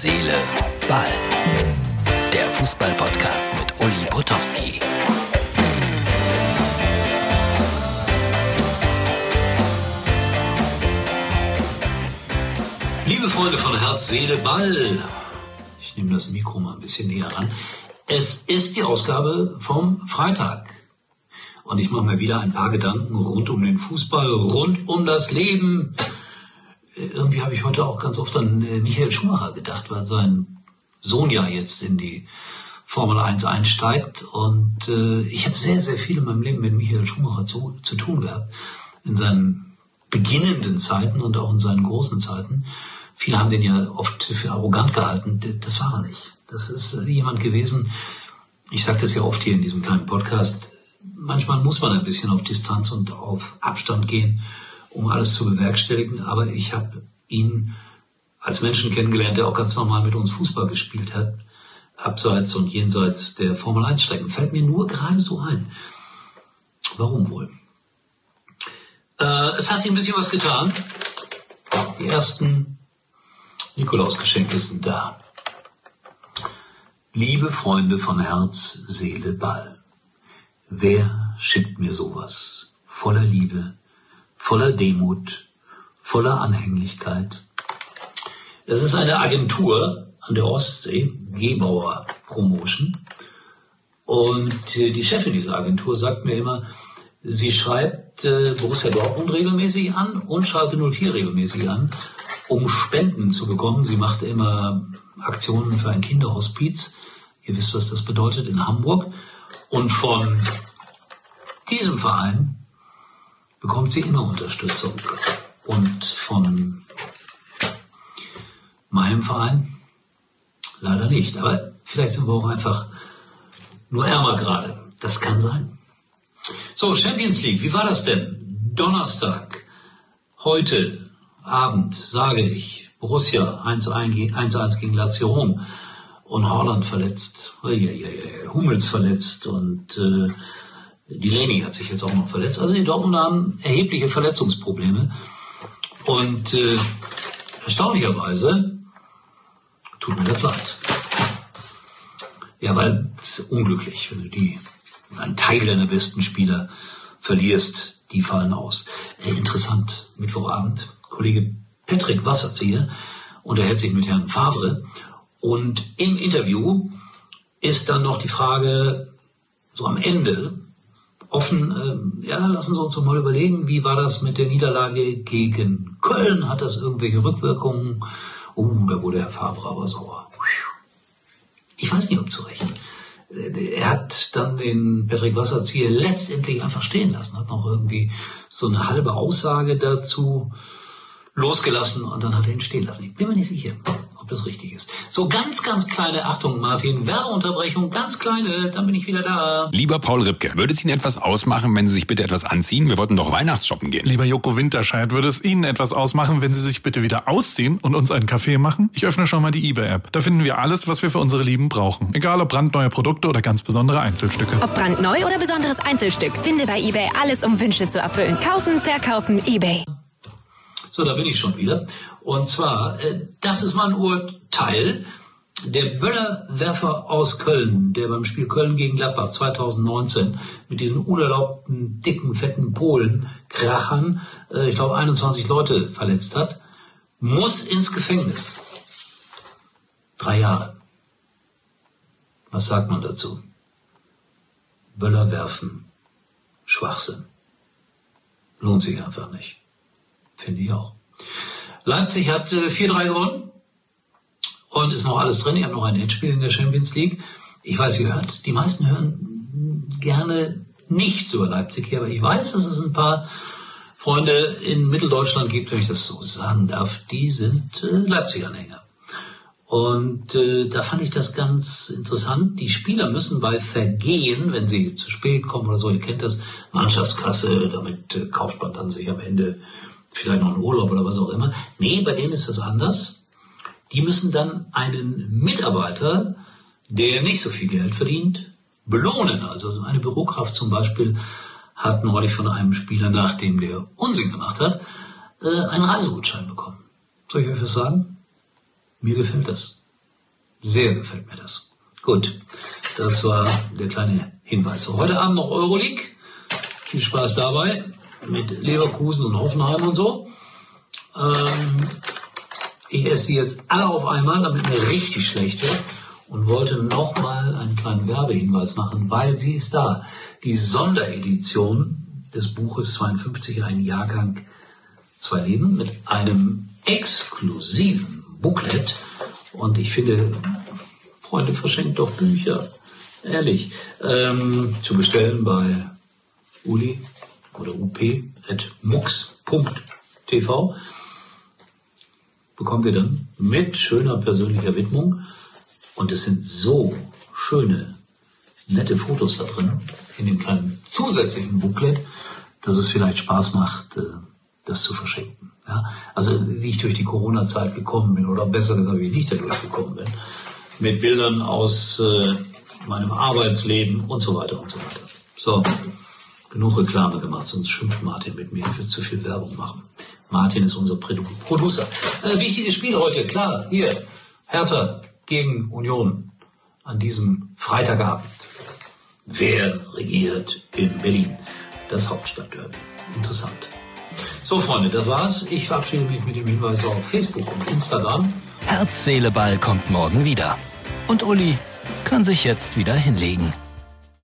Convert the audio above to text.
Seele, Ball. Der Fußball-Podcast mit Uli Potowski. Liebe Freunde von Herz, Seele, Ball. Ich nehme das Mikro mal ein bisschen näher ran. Es ist die Ausgabe vom Freitag. Und ich mache mir wieder ein paar Gedanken rund um den Fußball, rund um das Leben. Irgendwie habe ich heute auch ganz oft an äh, Michael Schumacher gedacht, weil sein Sohn ja jetzt in die Formel 1 einsteigt. Und äh, ich habe sehr, sehr viel in meinem Leben mit Michael Schumacher zu, zu tun gehabt. In seinen beginnenden Zeiten und auch in seinen großen Zeiten. Viele haben den ja oft für arrogant gehalten. Das war er nicht. Das ist äh, jemand gewesen, ich sage das ja oft hier in diesem kleinen Podcast, manchmal muss man ein bisschen auf Distanz und auf Abstand gehen, um alles zu bewerkstelligen. Aber ich habe ihn als Menschen kennengelernt, der auch ganz normal mit uns Fußball gespielt hat, abseits und jenseits der Formel 1 Strecken. Fällt mir nur gerade so ein. Warum wohl? Äh, es hat sich ein bisschen was getan. Die ersten Nikolausgeschenke sind da. Liebe Freunde von Herz, Seele, Ball. Wer schickt mir sowas? Voller Liebe, voller Demut, voller Anhänglichkeit. Es ist eine Agentur an der Ostsee, Gebauer Promotion. Und äh, die Chefin dieser Agentur sagt mir immer, sie schreibt äh, Borussia Dortmund regelmäßig an und Schalke 04 regelmäßig an, um Spenden zu bekommen. Sie macht immer Aktionen für ein Kinderhospiz. Ihr wisst, was das bedeutet in Hamburg. Und von diesem Verein bekommt sie immer Unterstützung. Und von meinem Verein leider nicht. Aber vielleicht sind wir auch einfach nur ärmer gerade. Das kann sein. So, Champions League, wie war das denn? Donnerstag, heute Abend, sage ich, Borussia 1-1 gegen Lazio Rom und Holland verletzt, Hummels verletzt und äh, Delaney hat sich jetzt auch noch verletzt. Also die Dortmund haben erhebliche Verletzungsprobleme und äh, erstaunlicherweise tut mir das leid. Ja, weil es ist unglücklich, wenn du die einen Teil deiner besten Spieler verlierst, die fallen aus. Äh, interessant, Mittwochabend, Kollege Patrick Wasserzieher unterhält sich mit Herrn Favre und im Interview ist dann noch die Frage, so am Ende, offen, äh, ja, lassen Sie uns doch mal überlegen, wie war das mit der Niederlage gegen Köln? Hat das irgendwelche Rückwirkungen? Oh, da wurde Herr Favre aber sauer. Ich weiß nicht, ob zu Recht. Er hat dann den Patrick Wasserzieher letztendlich einfach stehen lassen, hat noch irgendwie so eine halbe Aussage dazu losgelassen und dann hat er ihn stehen lassen. Ich bin mir nicht sicher ob das richtig ist. So ganz, ganz kleine Achtung, Martin. Werbeunterbrechung, ganz kleine, dann bin ich wieder da. Lieber Paul Ripke, würde es Ihnen etwas ausmachen, wenn Sie sich bitte etwas anziehen? Wir wollten doch Weihnachtsshoppen gehen. Lieber Joko Winterscheid, würde es Ihnen etwas ausmachen, wenn Sie sich bitte wieder ausziehen und uns einen Kaffee machen? Ich öffne schon mal die eBay-App. Da finden wir alles, was wir für unsere Lieben brauchen. Egal ob brandneue Produkte oder ganz besondere Einzelstücke. Ob brandneu oder besonderes Einzelstück, finde bei eBay alles, um Wünsche zu erfüllen. Kaufen, verkaufen, eBay. So, da bin ich schon wieder. Und zwar, äh, das ist mein Urteil. Der Böllerwerfer aus Köln, der beim Spiel Köln gegen Gladbach 2019 mit diesen unerlaubten, dicken, fetten Polen krachern, äh, ich glaube 21 Leute verletzt hat, muss ins Gefängnis. Drei Jahre. Was sagt man dazu? Böller werfen. Schwachsinn. Lohnt sich einfach nicht. Finde ich auch. Leipzig hat äh, 4-3 gewonnen und ist noch alles drin. Ich habe noch ein Endspiel in der Champions League. Ich weiß, ihr hört, die meisten hören gerne nichts über Leipzig hier, aber ich weiß, dass es ein paar Freunde in Mitteldeutschland gibt, wenn ich das so sagen darf, die sind äh, Leipzig-Anhänger. Und äh, da fand ich das ganz interessant. Die Spieler müssen bei Vergehen, wenn sie zu spät kommen oder so, ihr kennt das, Mannschaftskasse, damit äh, kauft man dann sich am Ende vielleicht noch einen Urlaub oder was auch immer. Nee, bei denen ist das anders. Die müssen dann einen Mitarbeiter, der nicht so viel Geld verdient, belohnen. Also eine Bürokraft zum Beispiel hat neulich von einem Spieler, nachdem der Unsinn gemacht hat, äh, einen Reisegutschein bekommen. Soll ich euch was sagen? Mir gefällt das. Sehr gefällt mir das. Gut, das war der kleine Hinweis. Heute Abend noch Euroleague. Viel Spaß dabei mit Leverkusen und Hoffenheim und so. Ähm, ich esse die jetzt alle auf einmal, damit mir richtig schlecht wird und wollte nochmal einen kleinen Werbehinweis machen, weil sie ist da. Die Sonderedition des Buches 52, ein Jahrgang, zwei Leben mit einem exklusiven Booklet. Und ich finde, Freunde, verschenkt doch Bücher. Ehrlich. Ähm, zu bestellen bei uli oder up.mux.tv bekommen wir dann mit schöner persönlicher Widmung. Und es sind so schöne, nette Fotos da drin, in dem kleinen zusätzlichen Booklet, dass es vielleicht Spaß macht, äh, das zu verschenken. Ja? Also wie ich durch die Corona-Zeit gekommen bin, oder besser gesagt, wie ich da durchgekommen bin, mit Bildern aus äh, meinem Arbeitsleben und so weiter und so weiter. So, genug Reklame gemacht, sonst schimpft Martin mit mir, ich will zu viel Werbung machen. Martin ist unser Producer. Äh, wichtiges Spiel heute, klar, hier, Hertha gegen Union an diesem Freitagabend. Wer regiert in Berlin? Das Hauptstadtderby. Interessant. So, Freunde, das war's. Ich verabschiede mich mit dem Hinweis auf Facebook und Instagram. Herz, Seele, Ball kommt morgen wieder. Und Uli kann sich jetzt wieder hinlegen.